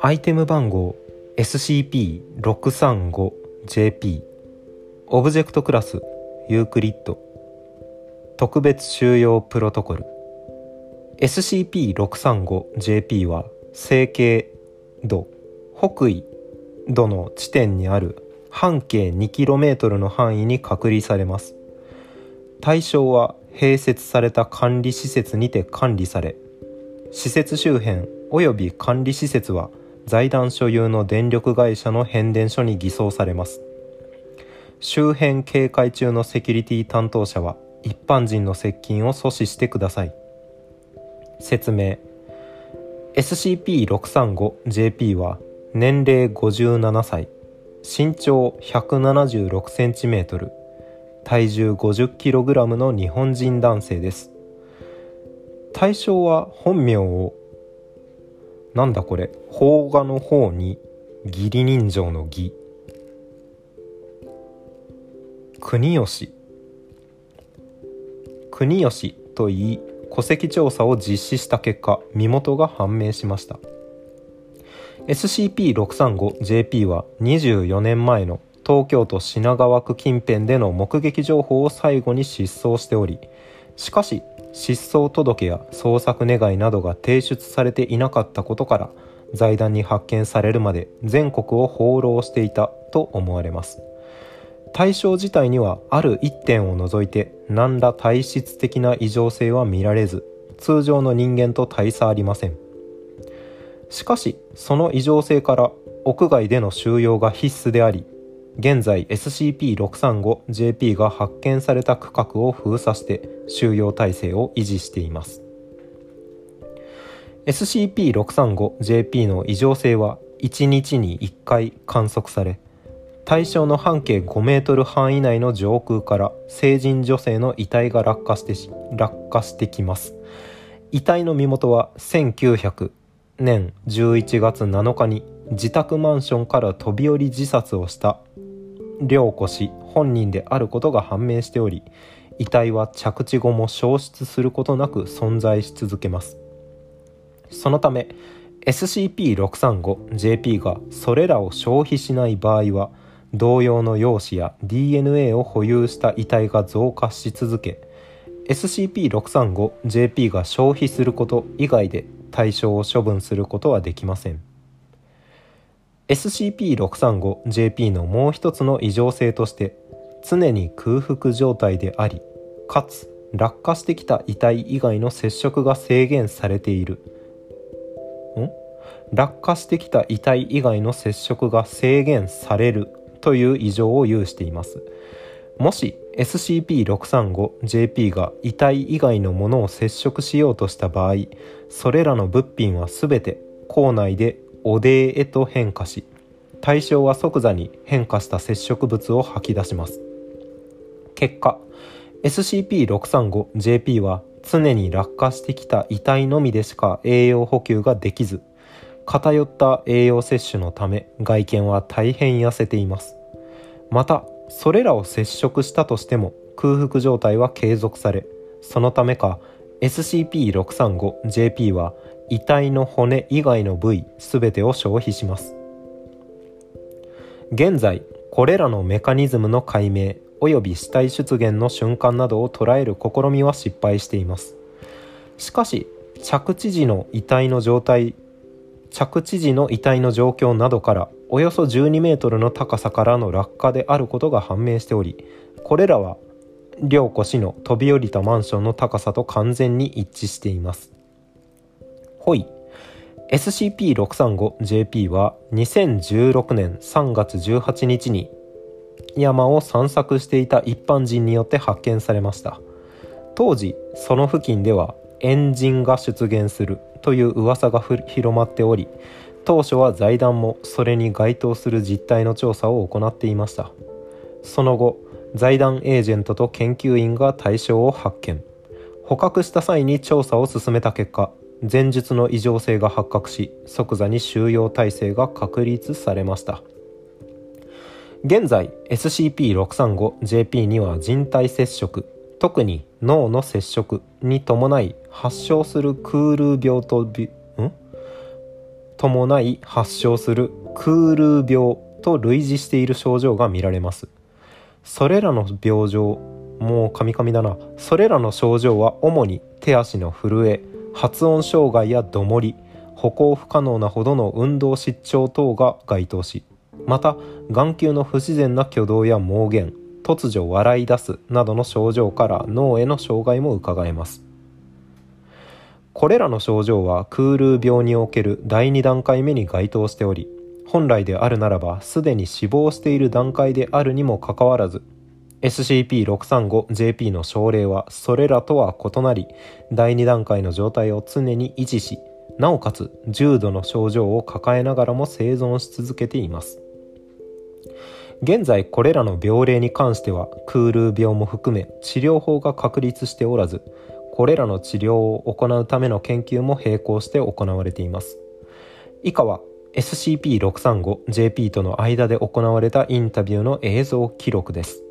アイテム番号 SCP-635JP オブジェクトクラスユークリッド。特別収容プロトコル。SCP-635JP は東経度北緯度の地点にある半径 2km の範囲に隔離されます。対象は併設された管理施設にて管理され施設周辺及び管理施設は財団所有の電力会社の変電所に偽装されます。周辺警戒中のセキュリティ担当者は一般人の接近を阻止してください。説明。SCP-635JP は年齢57歳身長 176cm 体重 50kg の日本人男性です。対象は本名をなんだこれ邦画の方に義理人情の義。国吉。国吉と言い戸籍調査を実施した結果身元が判明しました。SCP-635JP は24年前の東京都品川区近辺での目撃情報を最後に失踪しておりしかし失踪届や捜索願いなどが提出されていなかったことから財団に発見されるまで全国を放浪していたと思われます。対象自体にはある一点を除いて何ら体質的な異常性は見られず通常の人間と大差ありません。しかしその異常性から屋外での収容が必須であり現在 SCP-635JP が発見された区画を封鎖して収容体制を維持しています。SCP-635JP の異常性は1日に1回観測され対象の半径5メートル範囲内の上空から成人女性の遺体が落下して落下してきます。遺体の身元は1900年11月7日に自宅マンションから飛び降り自殺をした涼子氏本人であることが判明しており遺体は着地後も消失することなく存在し続けます。そのため SCP-635JP がそれらを消費しない場合は同様の容姿や DNA を保有した遺体が増加し続け SCP-635JP が消費すること以外で対象を処分することはできません。SCP-635JP のもう一つの異常性として常に空腹状態でありかつ落下してきた遺体以外の接触が制限されている。ん？落下してきた遺体以外の接触が制限されるという異常を有しています。もし SCP-635JP が遺体以外のものを接触しようとした場合それらの物品は全て校内で汚泥へと変化し対象は即座に変化した接触物を吐き出します。結果 SCP-635JP は常に落下してきた遺体のみでしか栄養補給ができず偏った栄養摂取のため外見は大変痩せています。またそれらを接触したとしても空腹状態は継続されそのためか SCP-635JP は遺体の骨以外の部位全てを消費します。現在これらのメカニズムの解明及び死体出現の瞬間などを捉える試みは失敗しています。しかし着地時の遺体の状態着地時の遺体の状況などからおよそ12メートルの高さからの落下であることが判明しておりこれらは涼子氏の飛び降りたマンションの高さと完全に一致しています。ほい。SCP-635JP は2016年3月18日に山を散策していた一般人によって発見されました。当時その付近ではエンジンが出現するという噂が広まっており当初は財団もそれに該当する実態の調査を行っていました。その後財団エージェントと研究員が対象を発見。捕獲した際に調査を進めた結果前述の異常性が発覚し即座に収容体制が確立されました。現在 SCP-635JP には人体接触特に脳の接触に伴い発症するクール病とびん？伴い発症するクール病と類似している症状が見られます。それらの病状もうカミカミだな。それらの症状は主に手足の震え発音障害やどもり歩行不可能なほどの運動失調等が該当しまた眼球の不自然な挙動や盲言突如笑い出すなどの症状から脳への障害も伺えます。これらの症状はクール病における第2段階目に該当しており本来であるならばすでに死亡している段階であるにもかかわらず SCP-635JP の症例はそれらとは異なり第2段階の状態を常に維持しなおかつ重度の症状を抱えながらも生存し続けています。現在これらの病例に関してはクール病も含め治療法が確立しておらずこれらの治療を行うための研究も並行して行われています。以下は SCP-635JP との間で行われたインタビューの映像記録です。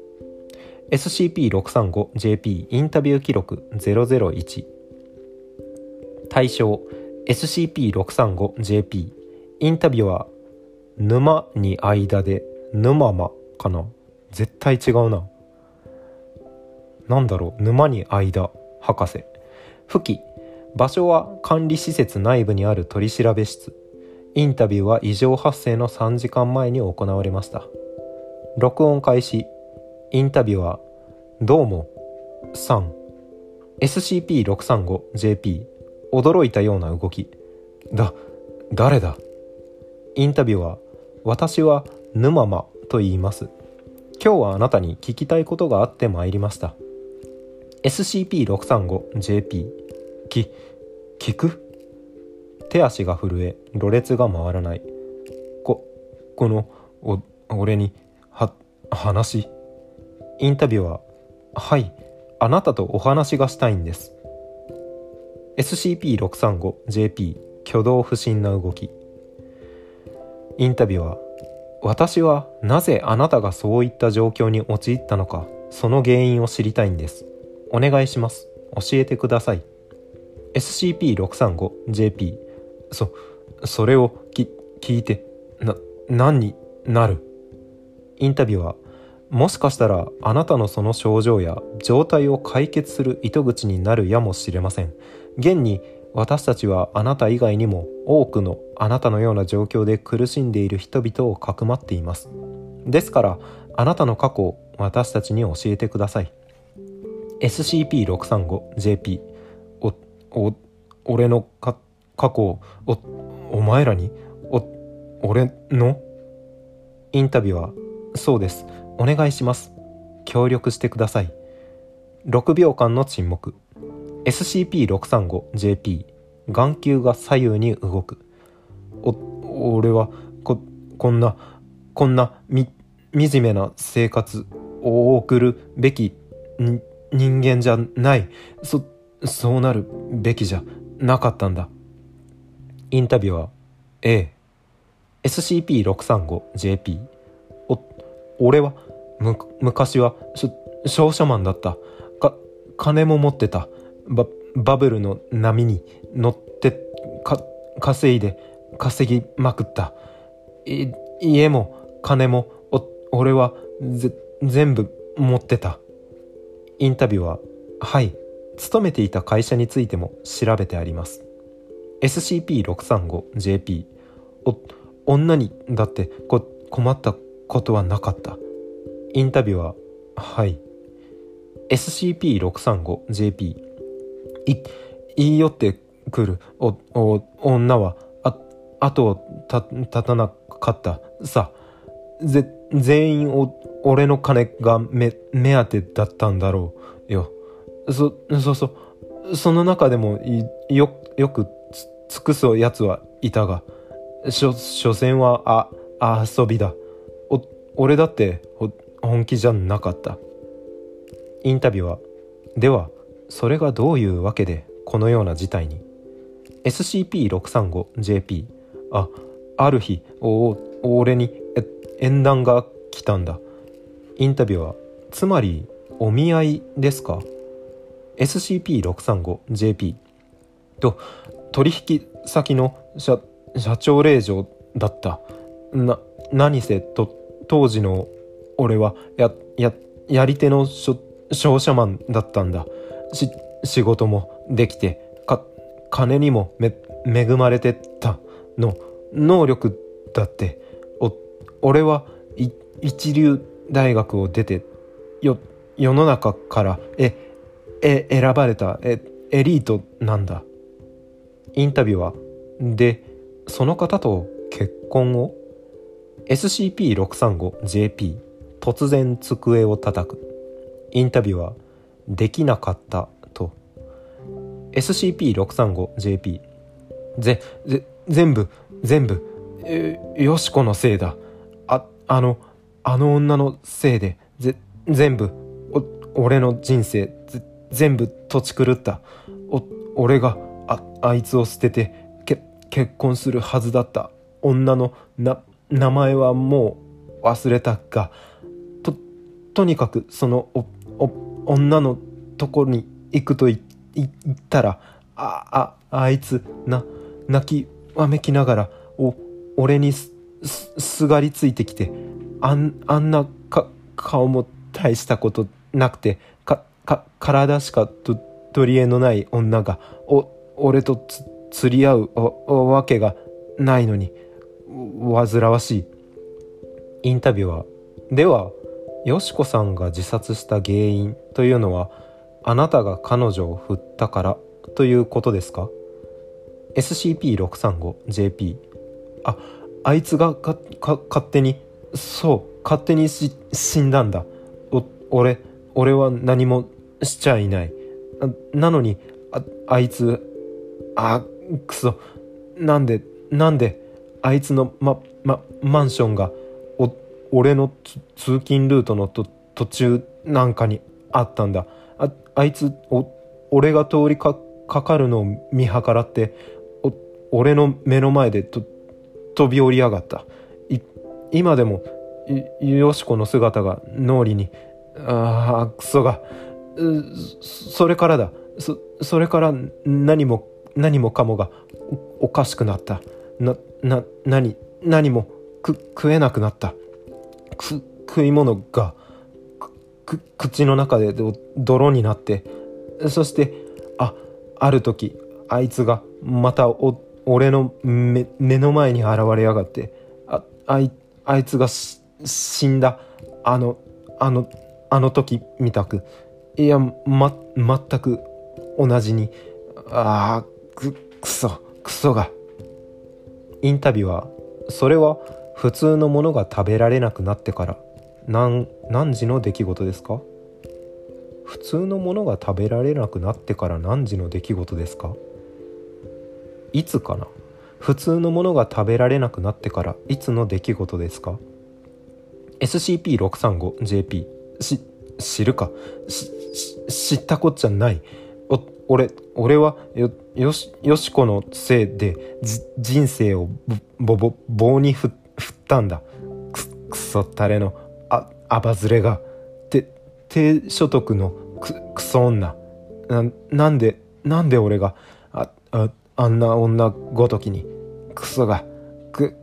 SCP-635JP インタビュー記録001対象 SCP-635JP インタビューは沼に間で沼間かな？絶対違うな。なんだろう？沼に間博士。付記場所は管理施設内部にある取調室。インタビューは異常発生の3時間前に行われました。録音開始。インタビューはどうも 3SCP-635JP 驚いたような動き。だ誰だ？インタビューは私は沼間と言います。今日はあなたに聞きたいことがあってまいりました。SCP-635JP き聞く？手足が震えろれつが回らない。ここのお俺には話インタビューははいあなたとお話がしたいんです。SCP-635JP 挙動不審な動き。インタビューは私はなぜあなたがそういった状況に陥ったのかその原因を知りたいんです。お願いします。教えてください。SCP-635JP そそれをき聞いてな何になる？インタビューはもしかしたらあなたのその症状や状態を解決する糸口になるやもしれません。現に私たちはあなた以外にも多くのあなたのような状況で苦しんでいる人々をかくまっています。ですからあなたの過去を私たちに教えてください。SCP-635JP おお俺のか過去をおお前らに？お俺の？インタビューはそうです。お願いします。協力してください。6秒間の沈黙。SCP-635JP 眼球が左右に動く。お俺はここんなこんなみ惨めな生活を送るべき人間じゃない。そそうなるべきじゃなかったんだ。インタビュアー。A SCP-635JP お俺はむ昔は商社マンだった。か金も持ってた。ババブルの波に乗ってか稼いで稼ぎまくった。家も金も俺は全部持ってた。インタビューははい。勤めていた会社についても調べてあります。SCP-635JP お女にだってこ困ったことはなかった。インタビュー。ははい SCP-635JP い言い寄ってくる。女はあ後をた立たなかった。さぜ全員お俺の金が目当てだったんだろうよ。そそうそう。その中でもよく尽くすやつはいたがしょ所詮はあ遊びだ。お俺だって本気じゃなかった。インタビューはではそれがどういうわけでこのような事態に。SCP-635JP あある日お俺に縁談が来たんだ。インタビューはつまりお見合いですか？SCP-635JP と取引先の社社長令嬢だった。な何せと当時の俺はやややり手の商社マンだったんだ。し仕事もできてか金にもめ恵まれてた。の能力だって。お俺は一流大学を出てよ世の中からええ選ばれたえエリートなんだ。インタビューはでその方と結婚を？SCP-635JP 突然机を叩く。インタビューはできなかった。と。SCP-635JP ぜぜ全部全部。よしこのせいだ。ああのあの女のせいで。ぜ全部。お俺の人生。全部土地狂った。お俺がああいつを捨ててけ結婚するはずだった女のな名前はもう忘れたがとにかくそのお女のところに行くと言ったらあああいつな泣きわめきながらお俺にすすがりついてきてあんあんなか顔も大したことなくてかか体しかと取り柄のない女がお俺とつ釣り合うわけがないのに煩わしい。インタビューはではよしこさんが自殺した原因というのはあなたが彼女を振ったからということですか？SCP-635JP ああいつがか勝手にそう勝手にし死んだんだ。お俺俺は何もしちゃいない。なのにああいつあくそ。なんでなんであいつのま、ま、マンションが俺の通勤ルートの途中なんかにあったんだ。ああいつお俺が通りかかるのを見計らってお俺の目の前で飛び降りやがった。今でもよしこの姿が脳裏にああクソが。それからだ。そそれから何も何もかもがおかしくなった。なな何何もく食えなくなった。食い物がく口の中で泥になってそしてあある時あいつがまたお俺の目目の前に現れやがってああいあいつが死んだあのあのあの時みたくいやま全く同じにああくくそクソが。インタビューはそれは普通のものが食べられなくなってから何何時の出来事ですか？普通のものが食べられなくなってから何時の出来事ですか？いつかな？普通のものが食べられなくなってからいつの出来事ですか？SCP-635JP し知るか？知ったこっちゃない。お俺俺はよよしよしこのせいで人生をぼぼ棒に振ってたんだ。くくそったれのああばずれが。て低所得のくくそ女。ななんでなんで俺があああんな女ごときにクソがく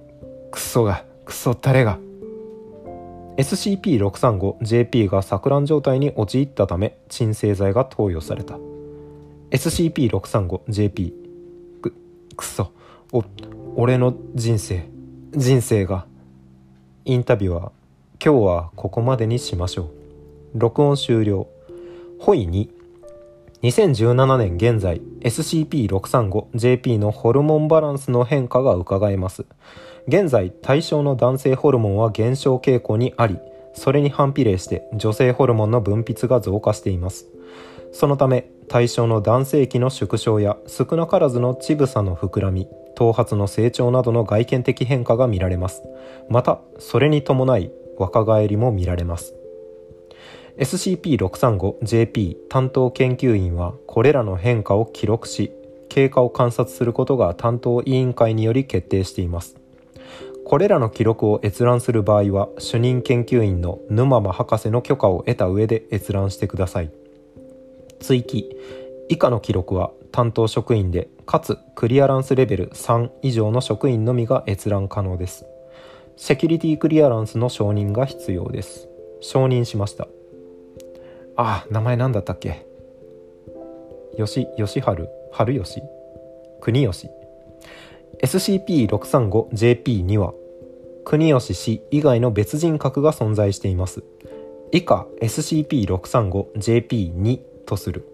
クソがクソったれが。SCP-635JP が錯乱状態に陥ったため鎮静剤が投与された。SCP-635JP くくそ。お俺の人生人生がインタビューは今日はここまでにしましょう。録音終了。ホイ2 2017年現在 SCP-635JP のホルモンバランスの変化が伺えます。現在対象の男性ホルモンは減少傾向にありそれに反比例して女性ホルモンの分泌が増加しています。そのため対象の男性器の縮小や少なからずの乳房の膨らみ頭髪の成長などの外見的変化が見られます。またそれに伴い若返りも見られます。SCP-635JP 担当研究員はこれらの変化を記録し経過を観察することが担当委員会により決定しています。これらの記録を閲覧する場合は主任研究員の沼間博士の許可を得た上で閲覧してください。追記。以下の記録は担当職員でかつクリアランスレベル3以上の職員のみが閲覧可能です。セキュリティクリアランスの承認が必要です。承認しました。あ名前何だったっけ？吉吉春春吉国吉 SCP-635JP には国吉氏以外の別人格が存在しています。以下 SCP-635JP2 とする。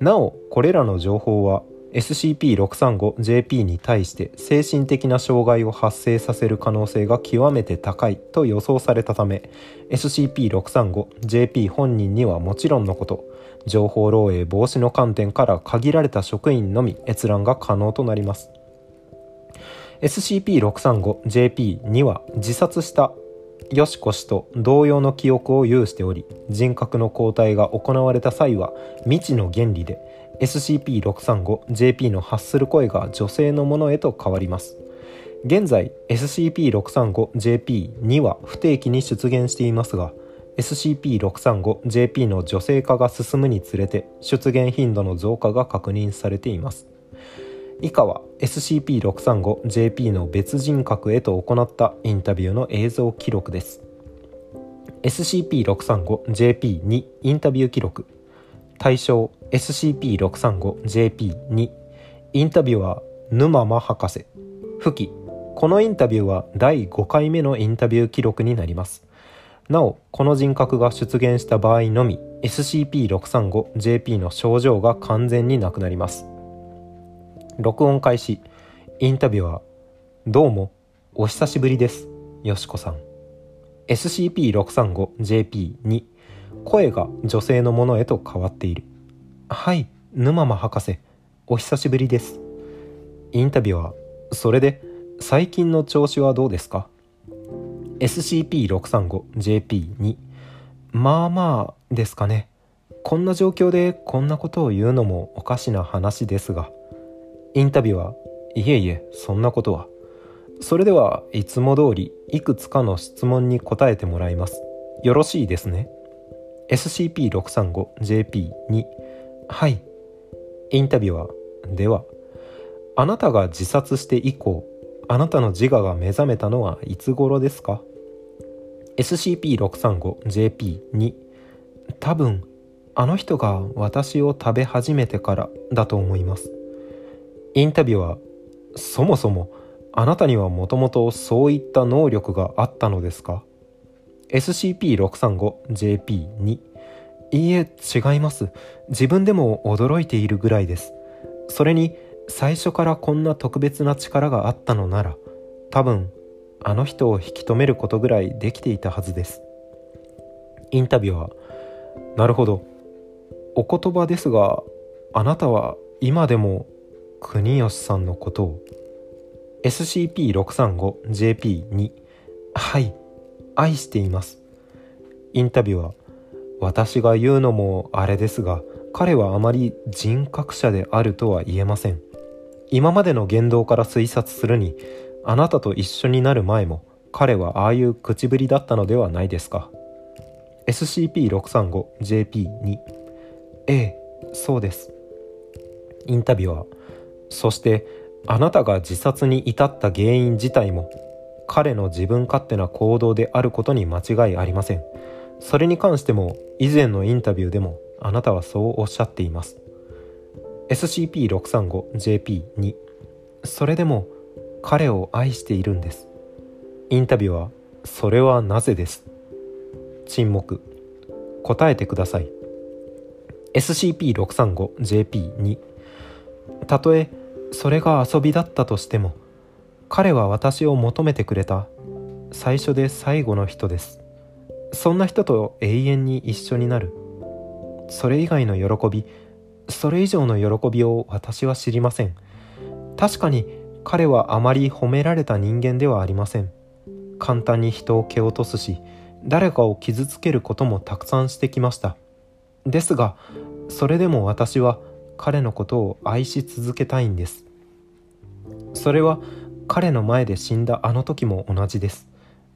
なおこれらの情報は SCP-635JP に対して精神的な障害を発生させる可能性が極めて高いと予想されたため SCP-635JP 本人にはもちろんのこと情報漏洩防止の観点から限られた職員のみ閲覧が可能となります。SCP-635JP には自殺したよしこ氏と同様の記憶を有しており人格の交代が行われた際は未知の原理で SCP-635JP の発する声が女性のものへと変わります。現在 SCP-635JP2 は不定期に出現していますが SCP-635JP の女性化が進むにつれて出現頻度の増加が確認されています。以下は SCP-635JP の別人格へと行ったインタビューの映像記録です。SCP-635JP2 インタビュー記録。対象 SCP-635JP2 インタビュアー沼間博士。付記このインタビューは第5回目のインタビュー記録になります。なおこの人格が出現した場合のみ SCP-635JP の症状が完全になくなります。録音開始。インタビュアーどうもお久しぶりです。よしこさん。SCP-635JP2 声が女性のものへと変わっている。はい沼間博士。お久しぶりです。インタビュアーそれで最近の調子はどうですか？SCP-635JP2 まあまあですかね。こんな状況でこんなことを言うのもおかしな話ですがインタビュアー。いえいえそんなことは。それではいつも通りいくつかの質問に答えてもらいます。よろしいですね。SCP-635JP2 はい。インタビュアーではあなたが自殺して以降あなたの自我が目覚めたのはいつ頃ですか？SCP-635JP2 多分あの人が私を食べ始めてからだと思います。インタビュアーそもそもあなたにはもともとそういった能力があったのですか？SCP-635JP2 いいえ違います。自分でも驚いているぐらいです。それに最初からこんな特別な力があったのなら多分あの人を引き止めることぐらいできていたはずです。インタビュアー。なるほど。お言葉ですがあなたは今でも国吉さんのことを SCP-635JP2 はい愛しています。インタビュアー私が言うのもあれですが彼はあまり人格者であるとは言えません。今までの言動から推察するにあなたと一緒になる前も彼はああいう口ぶりだったのではないですか。SCP-635JP2 ええそうです。インタビュアーそしてあなたが自殺に至った原因自体も彼の自分勝手な行動であることに間違いありません。それに関しても以前のインタビューでもあなたはそうおっしゃっています。SCP-635JP2 それでも彼を愛しているんです。インタビューはそれはなぜです。沈黙。答えてください。SCP-635JP2 たとえそれが遊びだったとしても彼は私を求めてくれた。最初で最後の人です。そんな人と永遠に一緒になる。それ以外の喜びそれ以上の喜びを私は知りません。確かに彼はあまり褒められた人間ではありません。簡単に人を蹴落とすし誰かを傷つけることもたくさんしてきました。ですがそれでも私は彼のことを愛し続けたいんです。それは彼の前で死んだあの時も同じです。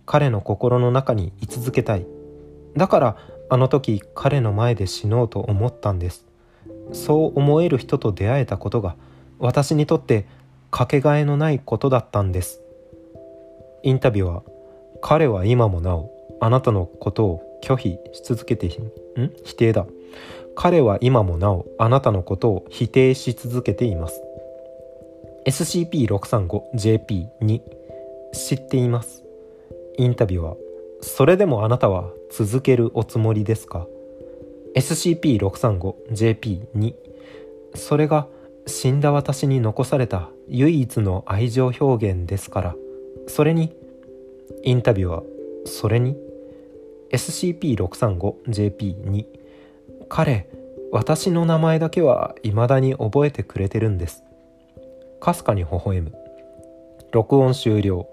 彼の心の中に居続けたい。だからあの時彼の前で死のうと思ったんです。そう思える人と出会えたことが私にとってかけがえのないことだったんです。インタビューは彼は今もなおあなたのことを拒否し続けてん？否定だ。彼は今もなおあなたのことを否定し続けています。SCP-635JP2 知っています。インタビューはそれでもあなたは続けるおつもりですか？SCP-635JP2 それが死んだ私に残された唯一の愛情表現ですから。それにインタビューはそれに。SCP-635JP2 彼私の名前だけは未だに覚えてくれてるんです。かすかに微笑む。録音終了。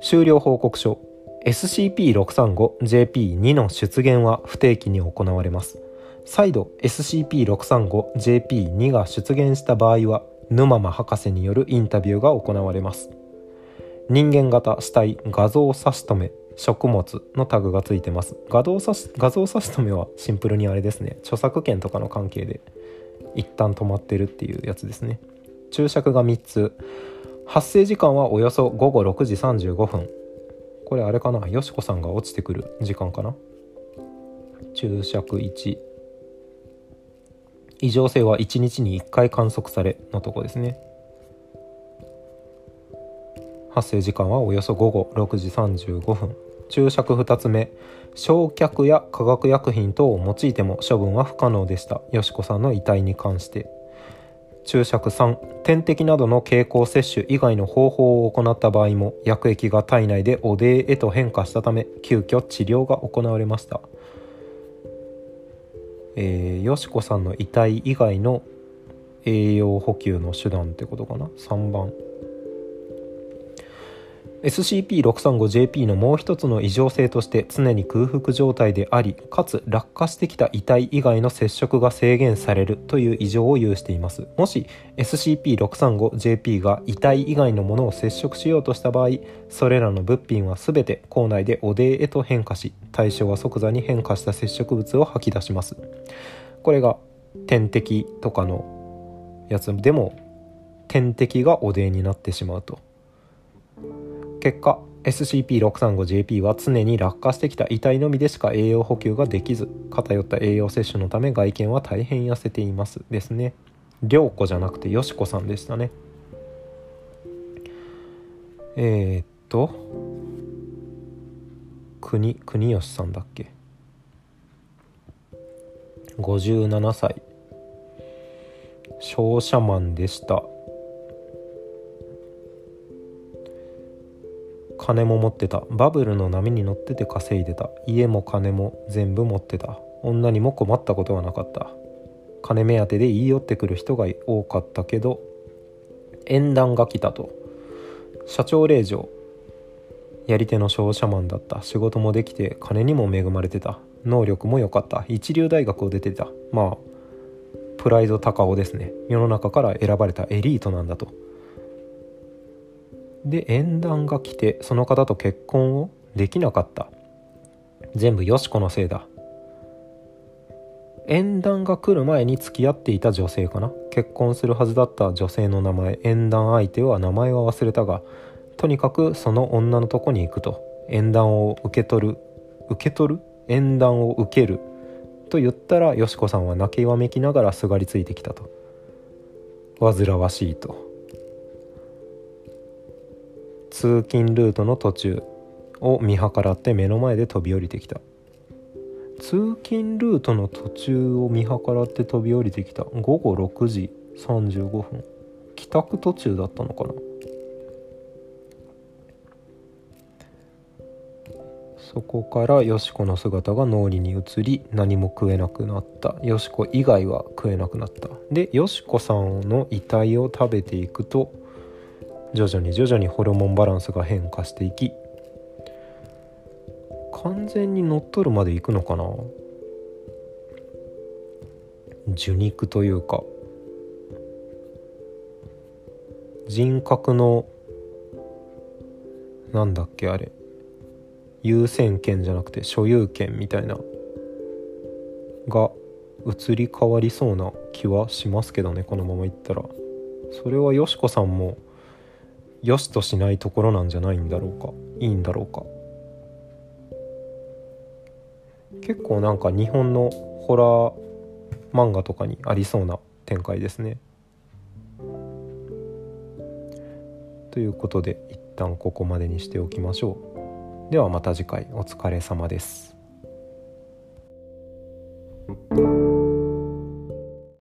終了報告書。SCP-635JP2 の出現は不定期に行われます。再度 SCP-635JP2 が出現した場合は沼間博士によるインタビューが行われます。人間型死体画像差し止め。食物のタグがついてます。画像差し画像差し止めはシンプルにあれですね。著作権とかの関係で一旦止まってるっていうやつですね。注釈が3つ。発生時間はおよそ午後6時35分。これあれかな？よしこさんが落ちてくる時間かな？注釈1異常性は1日に1回観測されのとこですね。発生時間はおよそ午後6時35分。注釈2つ目。焼却や化学薬品等を用いても処分は不可能でした。よしこさんの遺体に関して。注釈3点滴などの経口摂取以外の方法を行った場合も薬液が体内で汚泥へと変化したため急遽治療が行われました。えー、よしこさんの遺体以外の栄養補給の手段ってことかな？3番。SCP-635JP のもう一つの異常性として常に空腹状態でありかつ落下してきた遺体以外の接触が制限されるという異常を有しています。もし SCP-635JP が遺体以外のものを接触しようとした場合それらの物品は全て校内で汚泥へと変化し対象は即座に変化した接触物を吐き出します。これが点滴とかのやつでも点滴が汚泥になってしまうと。結果 SCP-635JP は常に落下してきた遺体のみでしか栄養補給ができず偏った栄養摂取のため外見は大変痩せていますですね。涼子じゃなくてよしこさんでしたね。えー、っと国国吉さんだっけ？57歳。商社マンでした。金も持ってた。バブルの波に乗ってて稼いでた。家も金も全部持ってた。女にも困ったことはなかった。金目当てで言い寄ってくる人が多かったけど縁談が来たと。社長令嬢。やり手の商社マンだった。仕事もできて金にも恵まれてた。能力も良かった。一流大学を出てた。まあプライド高尾ですね。世の中から選ばれたエリートなんだと。で縁談が来てその方と結婚をできなかった。全部よしこのせいだ。縁談が来る前に付き合っていた女性かな。結婚するはずだった女性の名前縁談相手は名前は忘れたがとにかくその女のとこに行くと縁談を受け取る受け取る？縁談を受ける。と言ったらよしこさんは泣きわめきながらすがりついてきたと。煩わしいと。通勤ルートの途中を見計らって目の前で飛び降りてきた。通勤ルートの途中を見計らって飛び降りてきた。午後6時35分。帰宅途中だったのかな。そこからよしこの姿が脳裏に移り何も食えなくなった。よしこ以外は食えなくなった。でよしこさんの遺体を食べていくと徐々に徐々にホルモンバランスが変化していき完全に乗っ取るまでいくのかな。受肉というか人格のなんだっけあれ優先権じゃなくて所有権みたいなが移り変わりそうな気はしますけどねこのままいったら。それはよしこさんもよしとしないところなんじゃないんだろうか？いいんだろうか？結構なんか日本のホラー漫画とかにありそうな展開ですね。ということで一旦ここまでにしておきましょう。ではまた次回。お疲れ様です。